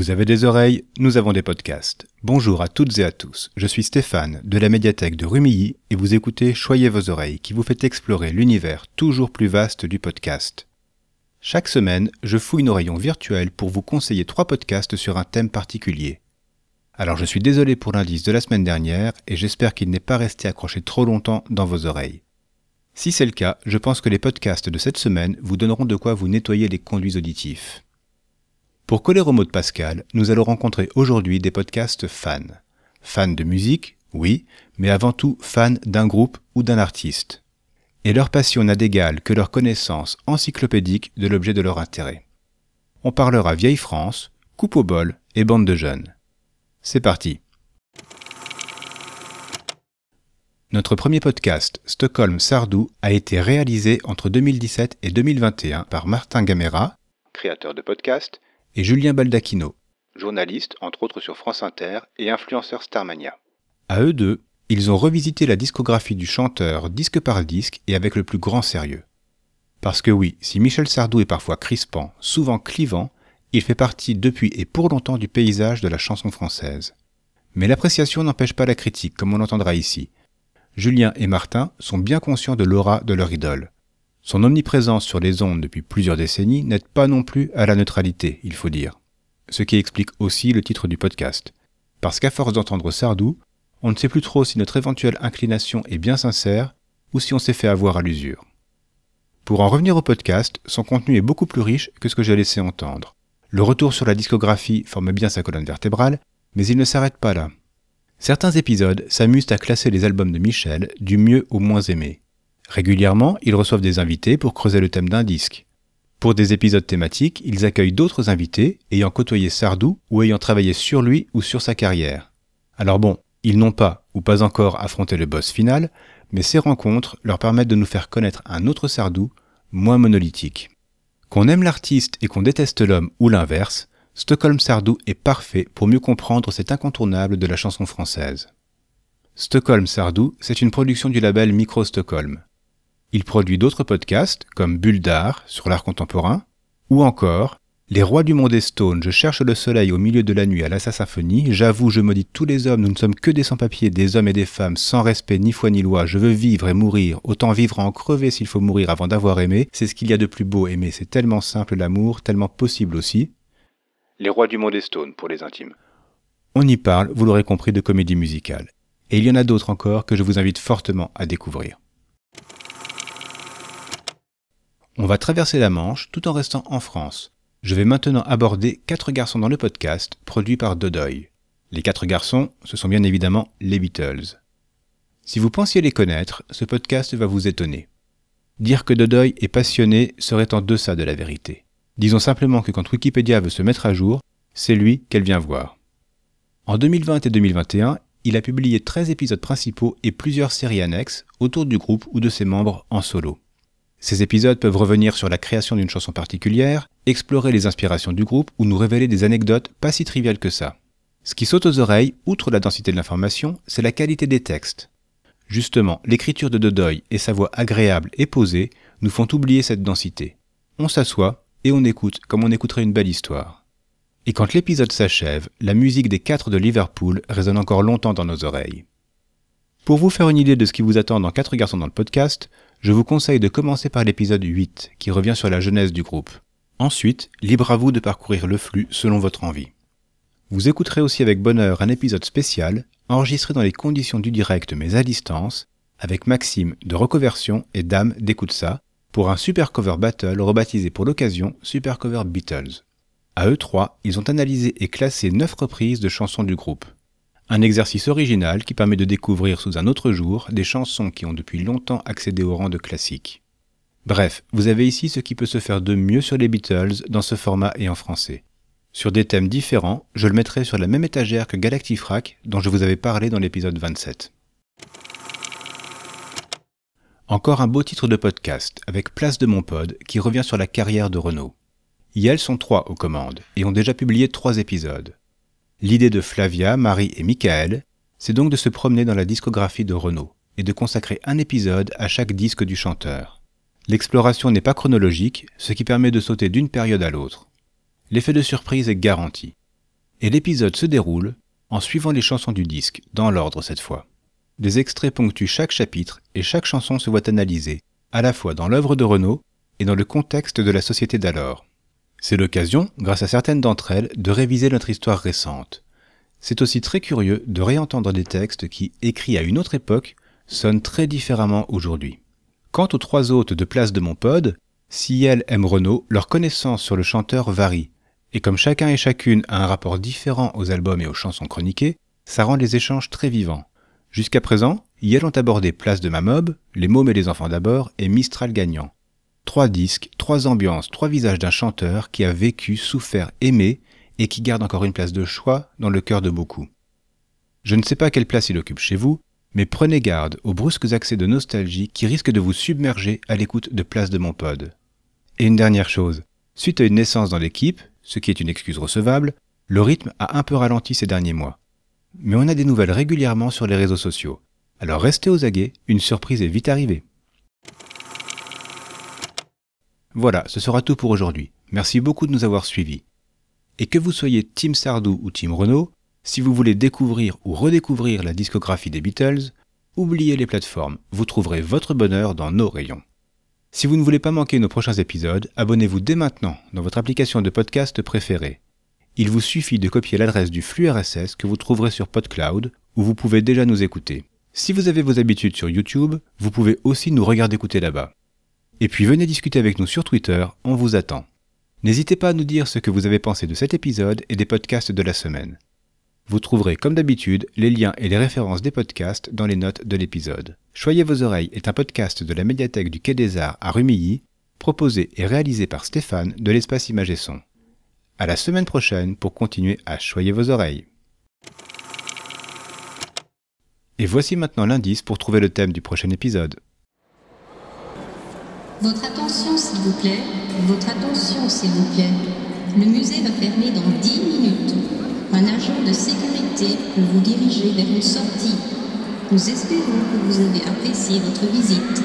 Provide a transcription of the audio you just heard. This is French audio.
Vous avez des oreilles, nous avons des podcasts. Bonjour à toutes et à tous, je suis Stéphane de la médiathèque de Rumilly et vous écoutez Choyez vos oreilles qui vous fait explorer l'univers toujours plus vaste du podcast. Chaque semaine, je fouille nos rayons virtuels pour vous conseiller trois podcasts sur un thème particulier. Alors je suis désolé pour l'indice de la semaine dernière et j'espère qu'il n'est pas resté accroché trop longtemps dans vos oreilles. Si c'est le cas, je pense que les podcasts de cette semaine vous donneront de quoi vous nettoyer les conduits auditifs. Pour coller au mot de Pascal, nous allons rencontrer aujourd'hui des podcasts fans. Fans de musique, oui, mais avant tout fans d'un groupe ou d'un artiste. Et leur passion n'a d'égal que leur connaissance encyclopédique de l'objet de leur intérêt. On parlera vieille France, coupe au bol et bande de jeunes. C'est parti. Notre premier podcast, Stockholm Sardou, a été réalisé entre 2017 et 2021 par Martin Gamera, créateur de podcast, et Julien Baldacchino, journaliste entre autres sur France Inter et influenceur Starmania. À eux deux, ils ont revisité la discographie du chanteur disque par disque et avec le plus grand sérieux. Parce que oui, si Michel Sardou est parfois crispant, souvent clivant, il fait partie depuis et pour longtemps du paysage de la chanson française. Mais l'appréciation n'empêche pas la critique, comme on l'entendra ici. Julien et Martin sont bien conscients de l'aura de leur idole. Son omniprésence sur les ondes depuis plusieurs décennies n'aide pas non plus à la neutralité, il faut dire. Ce qui explique aussi le titre du podcast. Parce qu'à force d'entendre Sardou, on ne sait plus trop si notre éventuelle inclination est bien sincère ou si on s'est fait avoir à l'usure. Pour en revenir au podcast, son contenu est beaucoup plus riche que ce que j'ai laissé entendre. Le retour sur la discographie forme bien sa colonne vertébrale, mais il ne s'arrête pas là. Certains épisodes s'amusent à classer les albums de Michel du mieux au moins aimé. Régulièrement, ils reçoivent des invités pour creuser le thème d'un disque. Pour des épisodes thématiques, ils accueillent d'autres invités ayant côtoyé Sardou ou ayant travaillé sur lui ou sur sa carrière. Alors bon, ils n'ont pas ou pas encore affronté le boss final, mais ces rencontres leur permettent de nous faire connaître un autre Sardou, moins monolithique. Qu'on aime l'artiste et qu'on déteste l'homme ou l'inverse, Stockholm Sardou est parfait pour mieux comprendre cet incontournable de la chanson française. Stockholm Sardou, c'est une production du label Micro Stockholm. Il produit d'autres podcasts comme Bulle d'art sur l'art contemporain ou encore Les rois du monde est stone, je cherche le soleil au milieu de la nuit à la j'avoue, je maudis tous les hommes, nous ne sommes que des sans-papiers, des hommes et des femmes, sans respect ni foi ni loi, je veux vivre et mourir, autant vivre à en crever s'il faut mourir avant d'avoir aimé, c'est ce qu'il y a de plus beau, aimer, c'est tellement simple l'amour, tellement possible aussi. Les rois du monde est stone pour les intimes. On y parle, vous l'aurez compris, de comédie musicale. Et il y en a d'autres encore que je vous invite fortement à découvrir. On va traverser la Manche tout en restant en France. Je vais maintenant aborder Quatre garçons dans le podcast, produit par Dodoy. Les quatre garçons, ce sont bien évidemment les Beatles. Si vous pensiez les connaître, ce podcast va vous étonner. Dire que Dodoy est passionné serait en deçà de la vérité. Disons simplement que quand Wikipédia veut se mettre à jour, c'est lui qu'elle vient voir. En 2020 et 2021, il a publié 13 épisodes principaux et plusieurs séries annexes autour du groupe ou de ses membres en solo. Ces épisodes peuvent revenir sur la création d'une chanson particulière, explorer les inspirations du groupe ou nous révéler des anecdotes pas si triviales que ça. Ce qui saute aux oreilles, outre la densité de l'information, c'est la qualité des textes. Justement, l'écriture de Dodoy et sa voix agréable et posée nous font oublier cette densité. On s'assoit et on écoute comme on écouterait une belle histoire. Et quand l'épisode s'achève, la musique des quatre de Liverpool résonne encore longtemps dans nos oreilles. Pour vous faire une idée de ce qui vous attend dans 4 garçons dans le podcast, je vous conseille de commencer par l'épisode 8, qui revient sur la jeunesse du groupe. Ensuite, libre à vous de parcourir le flux selon votre envie. Vous écouterez aussi avec bonheur un épisode spécial, enregistré dans les conditions du direct mais à distance, avec Maxime de Recoversion et Dame d'Écoute pour un super cover battle rebaptisé pour l'occasion Super Cover Beatles. À eux trois, ils ont analysé et classé 9 reprises de chansons du groupe. Un exercice original qui permet de découvrir sous un autre jour des chansons qui ont depuis longtemps accédé au rang de classiques. Bref, vous avez ici ce qui peut se faire de mieux sur les Beatles dans ce format et en français. Sur des thèmes différents, je le mettrai sur la même étagère que Galactifrac dont je vous avais parlé dans l'épisode 27. Encore un beau titre de podcast avec Place de mon pod qui revient sur la carrière de Renault. elles sont trois aux commandes et ont déjà publié trois épisodes. L'idée de Flavia, Marie et Michael, c'est donc de se promener dans la discographie de Renault et de consacrer un épisode à chaque disque du chanteur. L'exploration n'est pas chronologique, ce qui permet de sauter d'une période à l'autre. L'effet de surprise est garanti. et l'épisode se déroule en suivant les chansons du disque, dans l'ordre cette fois. Des extraits ponctuent chaque chapitre et chaque chanson se voit analysée, à la fois dans l'œuvre de Renaud et dans le contexte de la société d'alors. C'est l'occasion, grâce à certaines d'entre elles, de réviser notre histoire récente. C'est aussi très curieux de réentendre des textes qui, écrits à une autre époque, sonnent très différemment aujourd'hui. Quant aux trois hôtes de Place de Montpod, si elles aiment Renault, leur connaissance sur le chanteur varie, et comme chacun et chacune a un rapport différent aux albums et aux chansons chroniquées, ça rend les échanges très vivants. Jusqu'à présent, Yel ont abordé Place de Mamob, Les Mômes et les Enfants d'abord et Mistral gagnant. Trois disques, trois ambiances, trois visages d'un chanteur qui a vécu, souffert, aimé et qui garde encore une place de choix dans le cœur de beaucoup. Je ne sais pas quelle place il occupe chez vous, mais prenez garde aux brusques accès de nostalgie qui risquent de vous submerger à l'écoute de Place de mon pod. Et une dernière chose, suite à une naissance dans l'équipe, ce qui est une excuse recevable, le rythme a un peu ralenti ces derniers mois. Mais on a des nouvelles régulièrement sur les réseaux sociaux. Alors restez aux aguets, une surprise est vite arrivée. Voilà, ce sera tout pour aujourd'hui. Merci beaucoup de nous avoir suivis. Et que vous soyez Team Sardou ou Team Renault, si vous voulez découvrir ou redécouvrir la discographie des Beatles, oubliez les plateformes, vous trouverez votre bonheur dans nos rayons. Si vous ne voulez pas manquer nos prochains épisodes, abonnez-vous dès maintenant dans votre application de podcast préférée. Il vous suffit de copier l'adresse du flux RSS que vous trouverez sur PodCloud, où vous pouvez déjà nous écouter. Si vous avez vos habitudes sur YouTube, vous pouvez aussi nous regarder écouter là-bas. Et puis venez discuter avec nous sur Twitter, on vous attend. N'hésitez pas à nous dire ce que vous avez pensé de cet épisode et des podcasts de la semaine. Vous trouverez comme d'habitude les liens et les références des podcasts dans les notes de l'épisode. Choyez vos oreilles est un podcast de la médiathèque du Quai des Arts à Rumilly, proposé et réalisé par Stéphane de l'espace Image et Son. À la semaine prochaine pour continuer à choyer vos oreilles. Et voici maintenant l'indice pour trouver le thème du prochain épisode. Votre attention s'il vous plaît, votre attention s'il vous plaît. Le musée va fermer dans 10 minutes. Un agent de sécurité peut vous diriger vers une sortie. Nous espérons que vous avez apprécié votre visite.